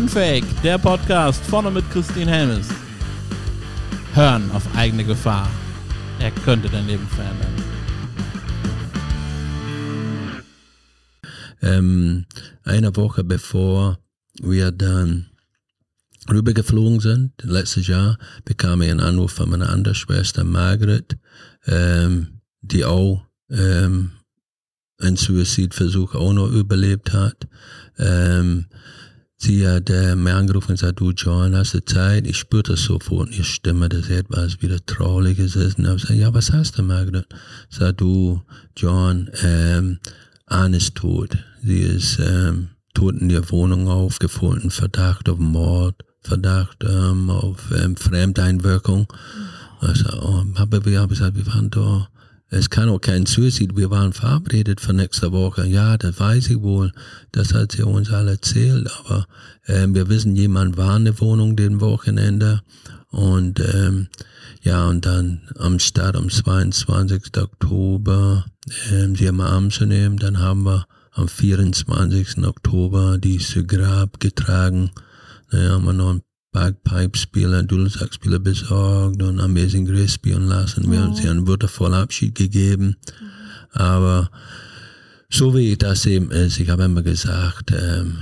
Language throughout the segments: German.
Unfake, der Podcast vorne mit Christine Helmes. Hören auf eigene Gefahr. Er könnte dein Leben verändern. Ähm, eine Woche bevor wir dann rübergeflogen sind, letztes Jahr, bekam ich einen Anruf von meiner anderen Schwester Margaret, ähm, die auch ähm, einen Suizidversuch auch noch überlebt hat. Ähm, sie hat äh, mir angerufen und gesagt, du John, hast du Zeit? Ich spürte das sofort in ihrer Stimme, dass etwas wieder Trauriges ist. Und ich gesagt, ja, was hast du, Margaret? Sagt du, John, ähm, Anne ist tot. Sie ist ähm, tot in ihrer Wohnung aufgefunden, Verdacht auf Mord, Verdacht ähm, auf ähm, Fremdeinwirkung. Mhm. Ich sag, oh, aber wir haben gesagt, wir waren da es kann auch kein Suizid. Wir waren verabredet für nächste Woche. Ja, das weiß ich wohl. Das hat sie uns alle erzählt. Aber äh, wir wissen, jemand war in der Wohnung den Wochenende. Und ähm, ja, und dann am Start am 22. Oktober ähm, sie am Arm zu nehmen. Dann haben wir am 24. Oktober die zu Grab getragen. Naja, haben wir noch ein Bagpipe-Spieler, Dudelsack-Spieler besorgt und Amazing Grace spielen lassen. Wir haben sie einen würdevollen Abschied gegeben. Aber so wie das eben ist, ich habe immer gesagt, ähm,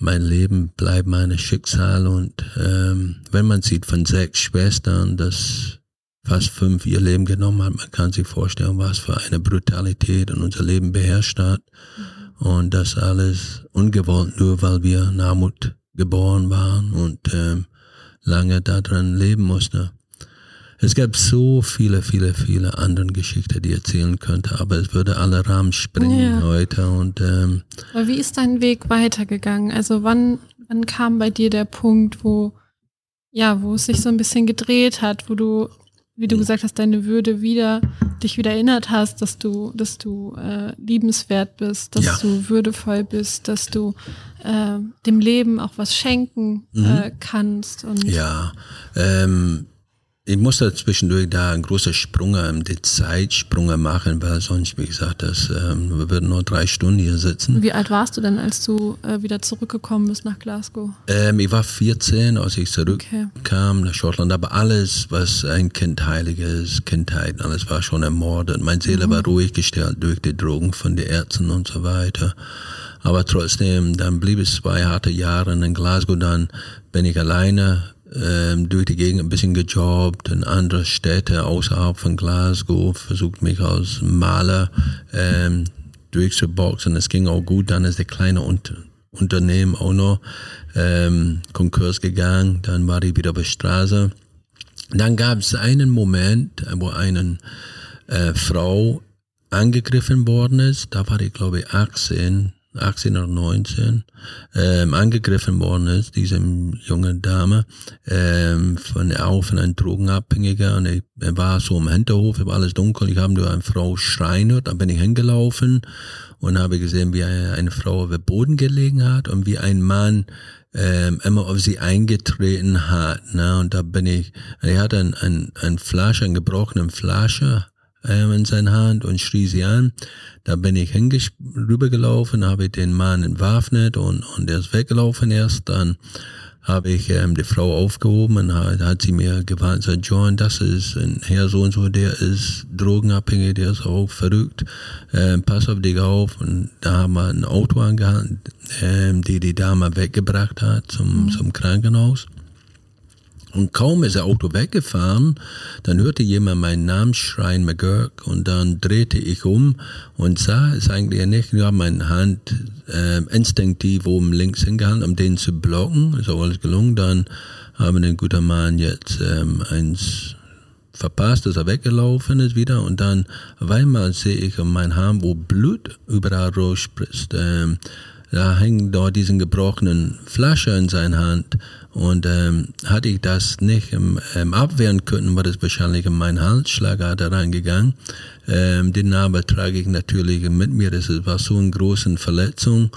mein Leben bleibt mein Schicksal und ähm, wenn man sieht von sechs Schwestern, dass fast fünf ihr Leben genommen hat, man kann sich vorstellen, was für eine Brutalität in unser Leben beherrscht hat. Mhm. Und das alles ungewollt, nur weil wir in Armut geboren waren und ähm, lange daran leben musste. Es gab so viele, viele, viele andere Geschichten, die ich erzählen könnte, aber es würde alle Rahmen springen ja. heute. Und, ähm, aber wie ist dein Weg weitergegangen? Also wann, wann kam bei dir der Punkt, wo, ja, wo es sich so ein bisschen gedreht hat, wo du wie du gesagt hast, deine Würde wieder, dich wieder erinnert hast, dass du, dass du äh, liebenswert bist, dass ja. du würdevoll bist, dass du äh, dem Leben auch was schenken mhm. äh, kannst. Und ja, ähm, ich musste zwischendurch da einen großen Sprung, die Zeitsprung machen, weil sonst, wie gesagt, das, ähm, wir würden nur drei Stunden hier sitzen. Wie alt warst du denn, als du äh, wieder zurückgekommen bist nach Glasgow? Ähm, ich war 14, als ich zurückkam okay. nach Schottland, aber alles, was ein Kind heiliges, Kindheit, alles war schon ermordet. Meine Seele mhm. war ruhig gestellt durch die Drogen von den Ärzten und so weiter. Aber trotzdem, dann blieb es zwei harte Jahre in Glasgow, dann bin ich alleine ähm, durch die Gegend ein bisschen gejobbt in andere Städte außerhalb von Glasgow, versucht mich als Maler ähm, durchzuboxen. Es ging auch gut, dann ist der kleine Unter Unternehmen auch noch ähm, Konkurs gegangen, dann war ich wieder auf der Straße. Dann gab es einen Moment, wo eine äh, Frau angegriffen worden ist, da war ich glaube ich 18, 18 oder 19, ähm, angegriffen worden ist, diese junge Dame, ähm, von, auch von einem Drogenabhängiger. Und ich, war so im Hinterhof, war alles dunkel. Ich habe nur eine Frau schreien hört, da bin ich hingelaufen und habe gesehen, wie eine, eine Frau auf dem Boden gelegen hat und wie ein Mann ähm, immer auf sie eingetreten hat. Ne? Und da bin ich, er hatte ein, ein, ein Flasche, einen gebrochenen Flasche, ähm, in seiner Hand und schrie sie an. Da bin ich rübergelaufen, habe den Mann entwaffnet und, und er ist weggelaufen erst. Dann habe ich ähm, die Frau aufgehoben und hat, hat sie mir gewarnt, sagt, John, das ist ein Herr so und so, der ist drogenabhängig, der ist auch verrückt, ähm, pass auf dich auf. Und da haben wir ein Auto angehalten, ähm, die die Dame weggebracht hat zum, mhm. zum Krankenhaus. Und kaum ist der Auto weggefahren, dann hörte jemand meinen Namen schreien, McGurk, und dann drehte ich um und sah es eigentlich nicht. Ich habe meine Hand äh, instinktiv oben links hingehalten, um den zu blocken. Ist auch alles gelungen. Dann haben den guten Mann jetzt ähm, eins verpasst, dass er weggelaufen ist wieder. Und dann auf einmal sehe ich an meinen Haaren, wo Blut überall rausspritzt. Ähm, da hängt dort diesen gebrochenen Flasche in seiner Hand und ähm, hatte ich das nicht ähm, abwehren können, war das wahrscheinlich in meinen Halsschlagader reingegangen. Ähm, den Narbe trage ich natürlich mit mir, das war so eine große Verletzung.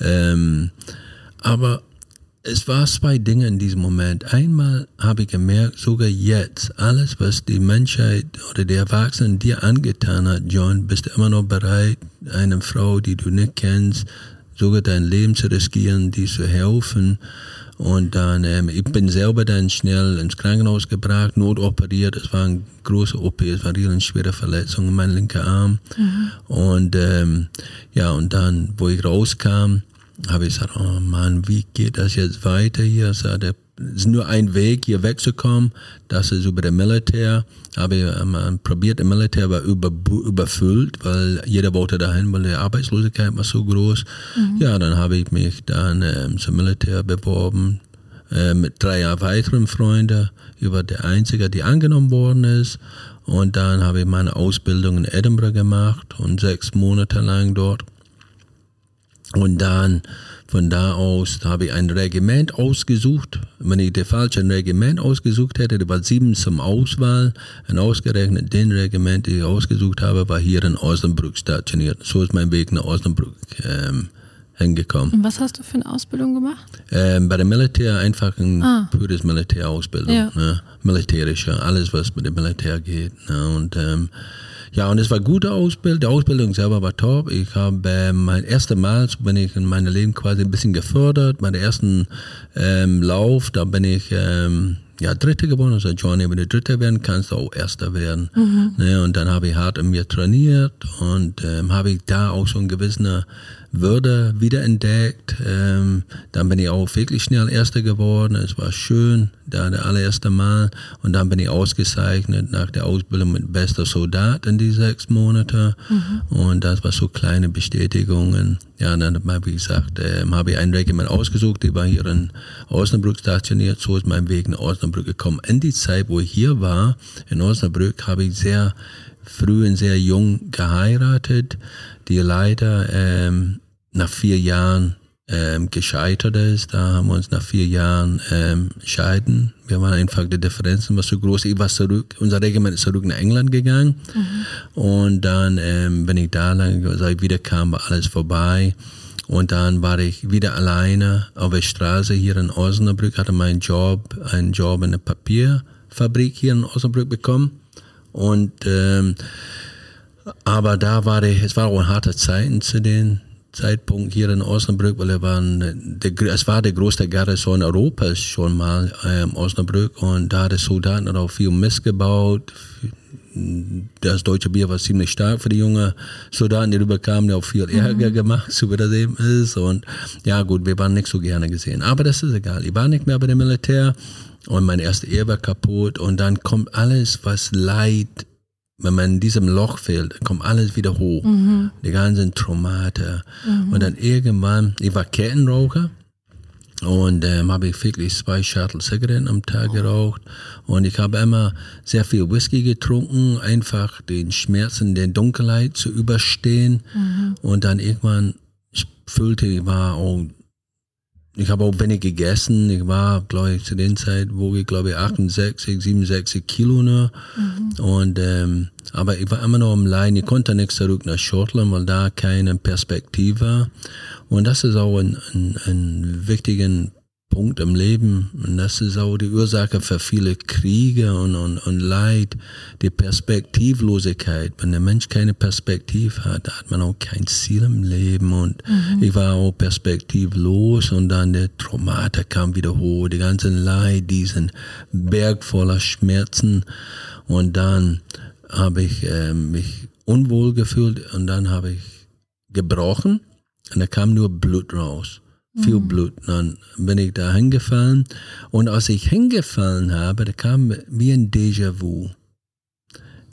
Ähm, aber es war zwei Dinge in diesem Moment. Einmal habe ich gemerkt, sogar jetzt, alles, was die Menschheit oder die Erwachsenen dir angetan hat, John, bist du immer noch bereit, eine Frau, die du nicht kennst, sogar dein Leben zu riskieren, die zu helfen. Und dann, ähm, ich bin selber dann schnell ins Krankenhaus gebracht, notoperiert. Es war eine große OP, es war eine schwere Verletzung in meinem linken Arm. Mhm. Und ähm, ja, und dann, wo ich rauskam, habe ich gesagt, oh Mann, wie geht das jetzt weiter hier? Es ist nur ein Weg, hier wegzukommen. Das ist über den Militär. Habe ich ähm, probiert, der Militär war über, überfüllt, weil jeder wollte dahin, weil die Arbeitslosigkeit war so groß. Mhm. Ja, dann habe ich mich dann ähm, zum Militär beworben äh, mit drei weiteren Freunden. Ich war der Einzige, der angenommen worden ist. Und dann habe ich meine Ausbildung in Edinburgh gemacht und sechs Monate lang dort. Und dann von da aus habe ich ein Regiment ausgesucht. Wenn ich das falsche Regiment ausgesucht hätte, da war sieben zum Auswahl. Und ausgerechnet den Regiment, den ich ausgesucht habe, war hier in Osnabrück stationiert. So ist mein Weg nach Osnabrück ähm, hingekommen. Und was hast du für eine Ausbildung gemacht? Ähm, bei der Militär einfach ein ah. pures Militärausbildung. Ja. Ne? Militärische, alles was mit dem Militär geht. Ne? Und ähm, ja, und es war gute Ausbildung. Die Ausbildung selber war top. Ich habe äh, mein erstes Mal bin ich in meinem Leben quasi ein bisschen gefördert. Der ersten ähm, Lauf, da bin ich ähm, ja Dritte geworden. Also Johnny, wenn du Dritter werden kannst, du auch Erster werden. Mhm. Ne, und dann habe ich hart in mir trainiert und ähm, habe ich da auch so ein gewisser würde wiederentdeckt. Ähm, dann bin ich auch wirklich schnell Erster geworden. Es war schön, da der allererste Mal. Und dann bin ich ausgezeichnet nach der Ausbildung mit bester Soldat in die sechs Monate. Mhm. Und das war so kleine Bestätigungen. Ja, dann habe ich gesagt, äh, habe ich ein Regiment ausgesucht. Ich war hier in Osnabrück stationiert. So ist mein Weg nach Osnabrück gekommen. In die Zeit, wo ich hier war, in Osnabrück, habe ich sehr früh und sehr jung geheiratet, die leider ähm, nach vier Jahren ähm, gescheitert ist. Da haben wir uns nach vier Jahren ähm, scheiden. Wir waren einfach, die Differenzen war so groß. Ich war zurück, unser Regiment ist zurück nach England gegangen. Mhm. Und dann, ähm, wenn ich da lang, als ich wieder kam, war alles vorbei. Und dann war ich wieder alleine auf der Straße hier in Osnabrück, hatte meinen Job, einen Job in der Papierfabrik hier in Osnabrück bekommen. Und ähm, aber da war ich, es war auch eine harte Zeit zu den Zeitpunkt hier in Osnabrück, weil er war ein, der, es war der größte Garrison Europas schon mal ähm, Osnabrück und da hat die Soldaten auch viel missgebaut. Das deutsche Bier war ziemlich stark für die jungen Soldaten, die rüberkamen, die auch viel Ärger mhm. gemacht, so wie das eben ist. Und ja gut, wir waren nicht so gerne gesehen. Aber das ist egal. Ich war nicht mehr bei dem Militär und mein erste Ehe war kaputt und dann kommt alles, was Leid wenn man in diesem Loch fällt, kommt alles wieder hoch. Mhm. Die ganzen Traumata. Mhm. Und dann irgendwann, ich war Kettenraucher und ähm, habe ich wirklich zwei Shuttle Zigaretten am Tag oh. geraucht. Und ich habe immer sehr viel Whisky getrunken, einfach den Schmerzen der Dunkelheit zu überstehen. Mhm. Und dann irgendwann ich fühlte ich, war auch ich habe auch wenig gegessen. Ich war, glaube ich, zu den Zeit wog ich, glaube ich, 68, 67 Kilo nur. Mhm. Und, ähm, aber ich war immer noch am Leiden. Ich konnte nicht zurück nach Schottland, weil da keine Perspektive. Und das ist auch ein, ein, ein wichtiger Punkt im Leben. Und das ist auch die Ursache für viele Kriege und, und, und Leid, die Perspektivlosigkeit. Wenn der Mensch keine Perspektive hat, hat man auch kein Ziel im Leben. Und mhm. ich war auch perspektivlos und dann der Traumata kam wieder hoch, die ganzen Leid, diesen Berg voller Schmerzen. Und dann habe ich äh, mich unwohl gefühlt und dann habe ich gebrochen und da kam nur Blut raus viel mhm. Blut. Dann bin ich da hingefallen und als ich hingefallen habe, da kam wie ein Déjà-vu.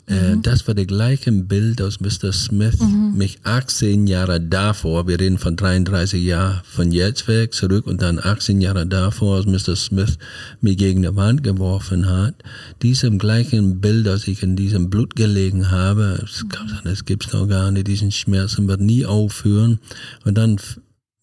Äh, mhm. das war das gleiche Bild aus Mr. Smith, mhm. mich 18 Jahre davor, wir reden von 33 Jahren von jetzt weg zurück und dann 18 Jahre davor, als Mr. Smith mich gegen die Wand geworfen hat. Diesem gleichen Bild, als ich in diesem Blut gelegen habe, das, das gibt's noch gar nicht, diesen Schmerzen wird nie aufhören. Und dann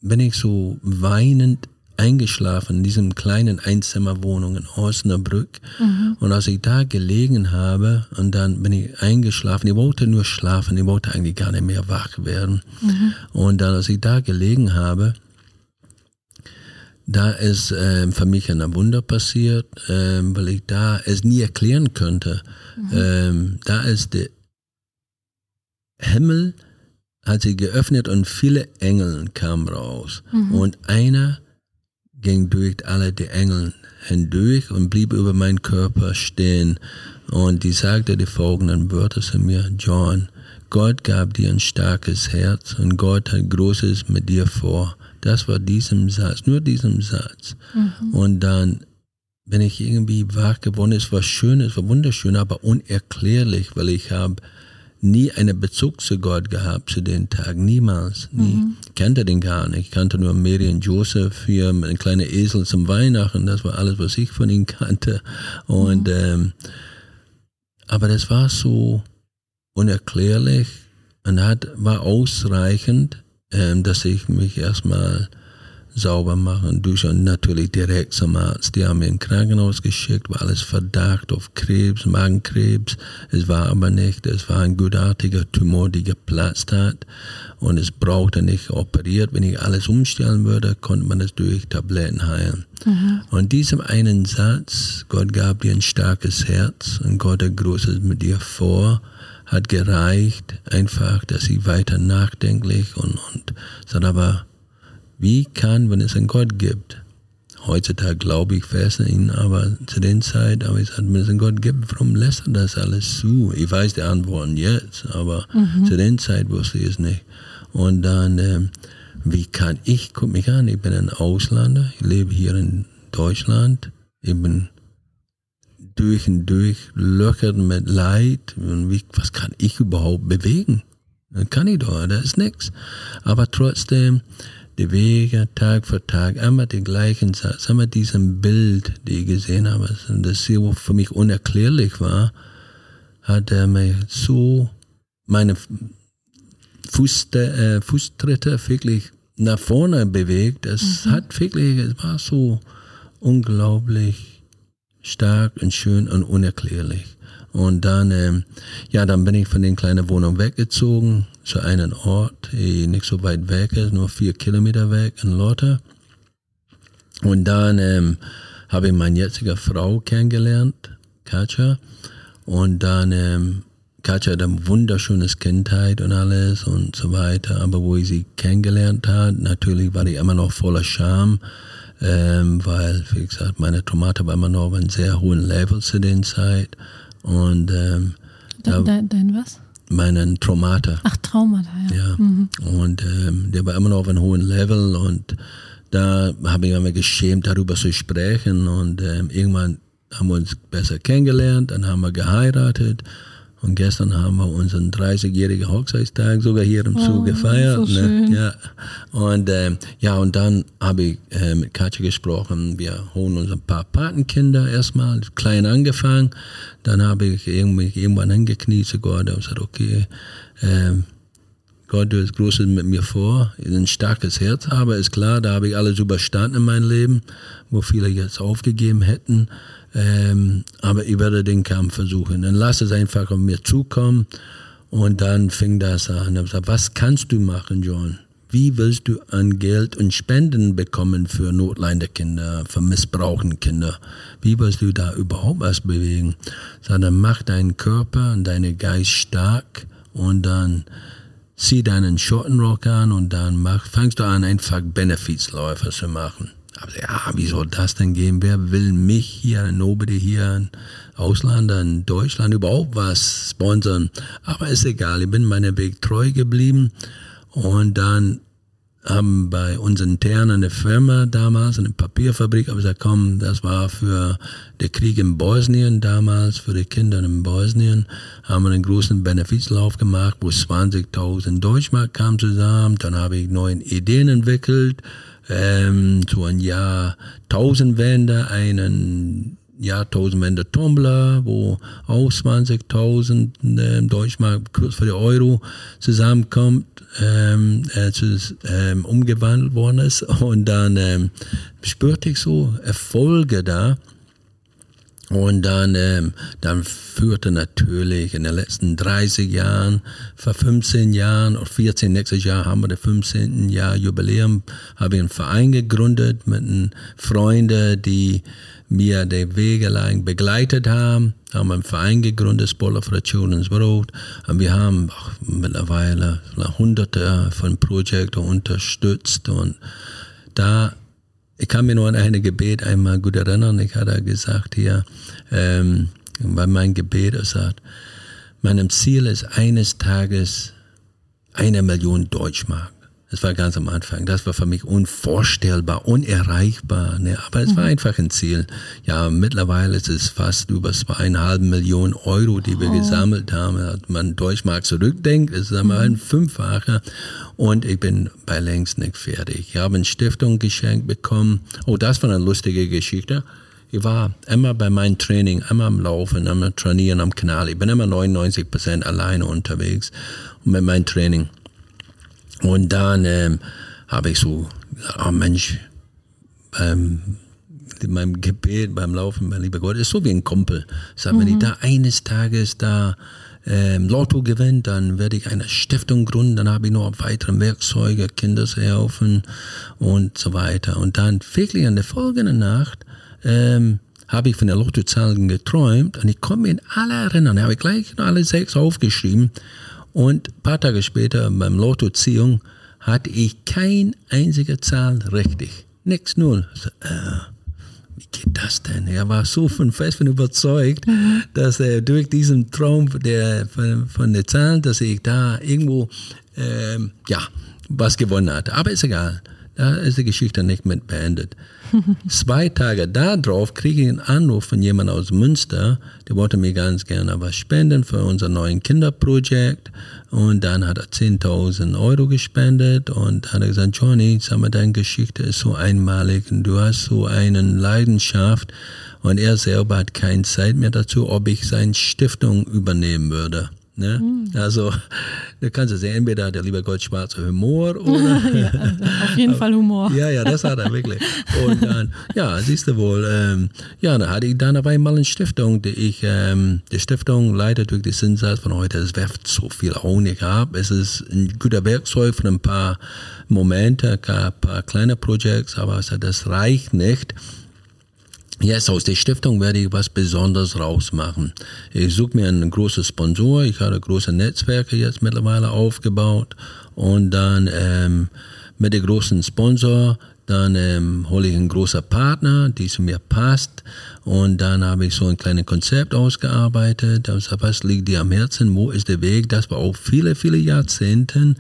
bin ich so weinend eingeschlafen in diesem kleinen Einzimmerwohnung in Osnabrück. Mhm. Und als ich da gelegen habe und dann bin ich eingeschlafen, ich wollte nur schlafen, ich wollte eigentlich gar nicht mehr wach werden. Mhm. Und dann, als ich da gelegen habe, da ist ähm, für mich ein Wunder passiert, ähm, weil ich da es nie erklären könnte. Mhm. Ähm, da ist der Himmel hat sie geöffnet und viele Engel kamen raus. Mhm. Und einer, ging durch alle die Engel hindurch und blieb über meinen Körper stehen. Und die sagte die folgenden Wörter zu mir, John, Gott gab dir ein starkes Herz und Gott hat Großes mit dir vor. Das war diesem Satz, nur diesem Satz. Mhm. Und dann bin ich irgendwie wach geworden. Es war schön, es war wunderschön, aber unerklärlich, weil ich habe nie einen Bezug zu Gott gehabt zu den Tagen, niemals, nie. Mhm. Ich kannte den gar nicht. Ich kannte nur Mary und Joseph hier mit einem kleinen Esel zum Weihnachten. Das war alles, was ich von ihnen kannte. Und mhm. ähm, aber das war so unerklärlich und hat war ausreichend, ähm, dass ich mich erstmal sauber machen, durch und natürlich direkt zum Arzt. Die haben mir ins Krankenhaus geschickt, war alles Verdacht auf Krebs, Magenkrebs. Es war aber nicht, es war ein gutartiger Tumor, der geplatzt hat und es brauchte nicht operiert. Wenn ich alles umstellen würde, konnte man es durch Tabletten heilen. Mhm. Und diesem einen Satz, Gott gab dir ein starkes Herz und Gott hat Großes mit dir vor, hat gereicht, einfach, dass ich weiter nachdenklich und, und sagt aber, wie kann, wenn es einen Gott gibt, heutzutage glaube ich fest an ihn, aber zu den Zeit habe ich gesagt, wenn es einen Gott gibt, warum lässt er das alles zu? Ich weiß die Antworten jetzt, aber mhm. zu den Zeit wusste ich es nicht. Und dann, äh, wie kann ich, guck mich an, ich bin ein Ausländer, ich lebe hier in Deutschland, ich bin durch und durch löchert mit Leid und wie, was kann ich überhaupt bewegen? Dann kann ich doch, das ist nichts. Aber trotzdem, die Wege Tag für Tag, immer den gleichen Satz, immer diesem Bild, die ich gesehen habe, und das für mich unerklärlich war, hat er mich so meine Fußte, äh, Fußtritte wirklich nach vorne bewegt. Es mhm. hat wirklich, es war so unglaublich stark und schön und unerklärlich. Und dann, ähm, ja, dann bin ich von den kleinen Wohnungen weggezogen zu einem Ort, die nicht so weit weg ist, nur vier Kilometer weg in Lotte. Und dann ähm, habe ich meine jetzige Frau kennengelernt, Katja. Und dann, ähm, Katja hat eine wunderschönes Kindheit und alles und so weiter. Aber wo ich sie kennengelernt habe, natürlich war ich immer noch voller Scham, ähm, weil, wie gesagt, meine Tomate war immer noch auf einem sehr hohen Level zu den Zeit. Und ähm, dein, dein, dein was? Meinen Traumata. Ach, Traumata, ja. ja. Mhm. Und ähm, der war immer noch auf einem hohen Level und da habe ich immer geschämt, darüber zu sprechen. Und ähm, irgendwann haben wir uns besser kennengelernt, dann haben wir geheiratet und gestern haben wir unseren 30-jährigen Hochzeitstag sogar hier im Zoo oh, gefeiert. So ne? Ja. Und ähm, ja, und dann habe ich äh, mit Katja gesprochen. Wir holen uns ein paar Patenkinder erstmal, klein angefangen. Dann habe ich irgendwie, irgendwann hingekniet zu Gott und gesagt, okay, ähm, Gott, du hast Großes mit mir vor, ein starkes Herz habe, ist klar, da habe ich alles überstanden in meinem Leben, wo viele jetzt aufgegeben hätten. Ähm, aber ich werde den Kampf versuchen. Dann lass es einfach auf mir zukommen. Und dann fing das an. Ich gesagt, was kannst du machen, John? Wie willst du an Geld und Spenden bekommen für notleidende Kinder, für missbrauchende Kinder? Wie willst du da überhaupt was bewegen? Sondern mach deinen Körper und deinen Geist stark und dann zieh deinen Schottenrock an und dann mach, fangst du an, einfach Benefizläufe zu machen. Aber ja, wie soll das denn gehen? Wer will mich hier, nobody hier, ein Ausländer in Deutschland überhaupt was sponsern? Aber ist egal, ich bin meinem Weg treu geblieben. Und dann haben bei uns intern eine Firma damals, eine Papierfabrik, aber gesagt, komm, das war für den Krieg in Bosnien damals, für die Kinder in Bosnien, haben wir einen großen Benefizlauf gemacht, wo 20.000 Deutschmark kamen zusammen. Dann habe ich neue Ideen entwickelt ähm, zu einem Jahr Tausendwende, einen Jahr Tausendwende Tumbler, wo auch 20.000 äh, Deutschmark kurz vor der Euro zusammenkommt, ähm, äh, ähm, umgewandelt worden ist. Und dann ähm, spürte ich so Erfolge da. Und dann, ähm, dann führte natürlich in den letzten 30 Jahren, vor 15 Jahren oder 14, nächstes Jahr haben wir das 15. Jahr Jubiläum, habe ich einen Verein gegründet mit Freunden, die mir den Wege lang begleitet haben, haben einen Verein gegründet, Spoiler for the Children's World. Und wir haben mittlerweile hunderte von Projekten unterstützt und da ich kann mir nur an eine Gebet einmal gut erinnern. Ich hatte gesagt hier, ähm, bei meinem Gebet, er sagt, meinem Ziel ist eines Tages eine Million Deutschmark. Das war ganz am Anfang. Das war für mich unvorstellbar, unerreichbar. Ne? Aber es mhm. war einfach ein Ziel. Ja, mittlerweile ist es fast über zweieinhalb Millionen Euro, die wir oh. gesammelt haben. Wenn man Deutschmark zurückdenkt, ist es einmal mhm. ein Fünffacher. Und ich bin bei längst nicht fertig. Ich habe eine Stiftung geschenkt bekommen. Oh, das war eine lustige Geschichte. Ich war immer bei meinem Training, immer am Laufen, immer trainieren am Kanal. Ich bin immer 99 Prozent alleine unterwegs und mit meinem Training. Und dann ähm, habe ich so, oh Mensch, beim, meinem Gebet, beim Laufen, mein lieber Gott, ist so wie ein Kumpel. Sag, mhm. wenn ich mhm. da eines Tages da ähm, Lotto gewinnt, dann werde ich eine Stiftung gründen, dann habe ich noch weitere Werkzeuge, Kindershilfen und so weiter. Und dann wirklich in der folgenden Nacht ähm, habe ich von der Lottozahlen geträumt und ich komme in alle erinnern. Da habe ich gleich alle sechs aufgeschrieben und ein paar Tage später beim Lottoziehung hatte ich kein einzige Zahl richtig. Nichts, null. So, äh, wie geht das denn? Er war so von fest von überzeugt, mhm. dass er durch diesen Traum der, von, von der Zahl, dass ich da irgendwo, ähm, ja, was gewonnen hatte. Aber ist egal. Da ist die Geschichte nicht mit beendet. Zwei Tage darauf kriege ich einen Anruf von jemandem aus Münster, der wollte mir ganz gerne was spenden für unser neuen Kinderprojekt. Und dann hat er 10.000 Euro gespendet und hat er gesagt, Johnny, sag mal, deine Geschichte ist so einmalig und du hast so eine Leidenschaft. Und er selber hat keine Zeit mehr dazu, ob ich seine Stiftung übernehmen würde. Ne? Mhm. Also, du kannst es sehen, entweder hat der lieber Gott schwarzer Humor oder. ja, also auf jeden Fall Humor. Ja, ja, das hat er wirklich. Und dann, ja, siehst du wohl, ähm, ja, da hatte ich dann auf einmal eine Stiftung, die ich, ähm, die Stiftung leider durch die Zinssatz von heute, es werft so viel Honig ab. Es ist ein guter Werkzeug für ein paar Momente, ein paar kleine Projekte, aber das reicht nicht Jetzt aus der Stiftung werde ich was Besonderes rausmachen. Ich suche mir einen großen Sponsor. Ich habe große Netzwerke jetzt mittlerweile aufgebaut. Und dann ähm, mit dem großen Sponsor, dann ähm, hole ich einen großen Partner, die zu mir passt. Und dann habe ich so ein kleines Konzept ausgearbeitet. Also was liegt dir am Herzen? Wo ist der Weg? Das war auch viele, viele Jahrzehnte,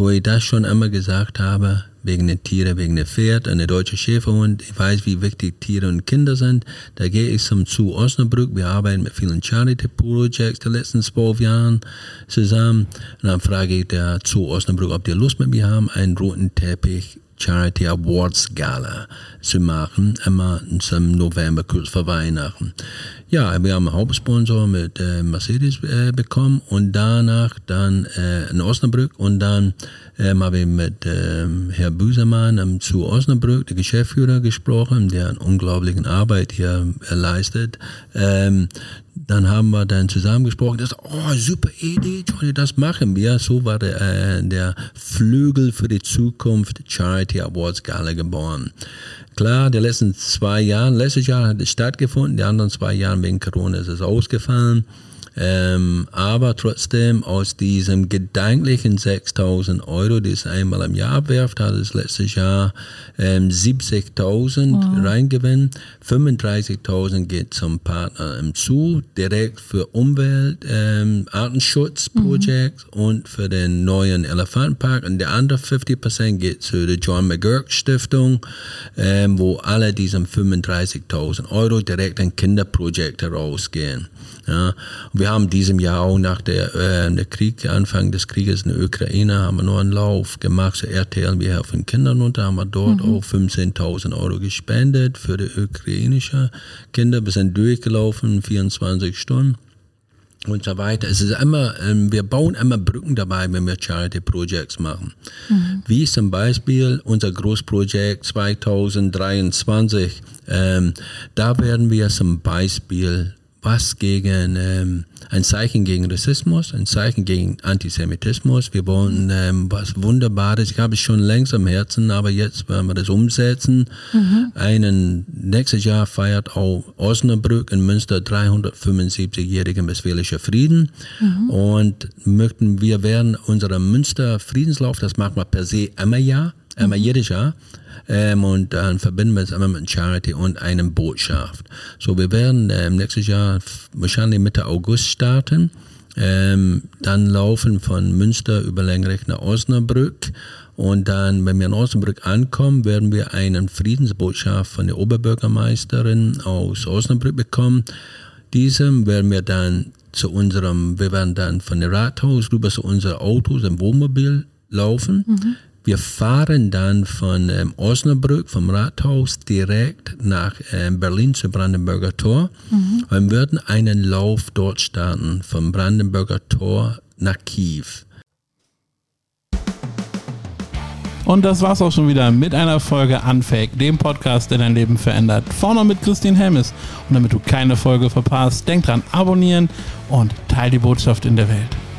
wo ich das schon immer gesagt habe wegen der Tiere, wegen der Pferd, eine deutsche Schäferhund. Ich weiß, wie wichtig Tiere und Kinder sind. Da gehe ich zum Zoo Osnabrück. Wir arbeiten mit vielen Charity Projects der letzten zwölf Jahren zusammen. Und dann frage ich der Zoo Osnabrück, ob die Lust mit mir haben, einen roten Teppich Charity Awards Gala zu machen, immer im November, kurz vor Weihnachten. Ja, wir haben einen Hauptsponsor mit äh, Mercedes äh, bekommen und danach dann äh, in Osnabrück und dann ähm, habe ich mit ähm, Herr Büsemann ähm, zu Osnabrück, der Geschäftsführer, gesprochen, der eine unglaubliche Arbeit hier äh, leistet. Ähm, dann haben wir dann zusammen gesprochen, das, oh, super Idee, Johnny, das machen wir. So war der, äh, der Flügel für die Zukunft Charity Awards Gala geboren. Klar, die letzten zwei Jahre, letztes Jahr hat es stattgefunden, die anderen zwei Jahre wegen Corona ist es ausgefallen. Ähm, aber trotzdem aus diesem gedanklichen 6000 Euro, die es einmal im Jahr werft, hat es letztes Jahr ähm, 70.000 wow. reingewinnen. 35.000 geht zum Partner im Zoo, direkt für Umwelt, ähm, Artenschutzprojekt mhm. und für den neuen Elefantenpark. Und der andere 50% geht zu der John McGurk Stiftung, ähm, wo alle diesen 35.000 Euro direkt in Kinderprojekte rausgehen. Ja. Wir haben diesem Jahr auch nach der, äh, der Krieg, Anfang des Krieges in der Ukraine, haben wir nur einen Lauf gemacht zu RTL, wir helfen Kindern und da haben wir dort mhm. auch 15.000 Euro gespendet für die ukrainischen Kinder. Wir sind durchgelaufen, 24 Stunden und so weiter. Es ist immer, ähm, wir bauen immer Brücken dabei, wenn wir Charity Projects machen. Mhm. Wie zum Beispiel unser Großprojekt 2023. Ähm, da werden wir zum Beispiel was gegen ähm, ein Zeichen gegen Rassismus, ein Zeichen gegen Antisemitismus. Wir wollen ähm, was Wunderbares. Ich habe es schon längst am Herzen, aber jetzt werden wir das umsetzen. Mhm. Einen nächstes Jahr feiert auch Osnabrück in Münster 375-jährigen Westfälischer Frieden mhm. und möchten wir werden unserer Münster Friedenslauf, das machen wir per se immer Jahr Einmal Jahr. Ähm, und dann verbinden wir es einmal mit Charity und einem Botschaft. So, wir werden ähm, nächstes Jahr wahrscheinlich Mitte August starten. Ähm, dann laufen von Münster über Lengrecht nach Osnabrück. Und dann, wenn wir in Osnabrück ankommen, werden wir einen Friedensbotschaft von der Oberbürgermeisterin aus Osnabrück bekommen. Diesem werden wir dann zu unserem, wir werden dann von der Rathaus rüber zu unseren Autos im Wohnmobil laufen. Mhm. Wir fahren dann von ähm, Osnabrück, vom Rathaus, direkt nach ähm, Berlin zum Brandenburger Tor mhm. und würden einen Lauf dort starten, vom Brandenburger Tor nach Kiew. Und das war's auch schon wieder mit einer Folge Unfake, dem Podcast, der dein Leben verändert. Vorne mit Christine Helmes. Und damit du keine Folge verpasst, denk dran, abonnieren und teil die Botschaft in der Welt.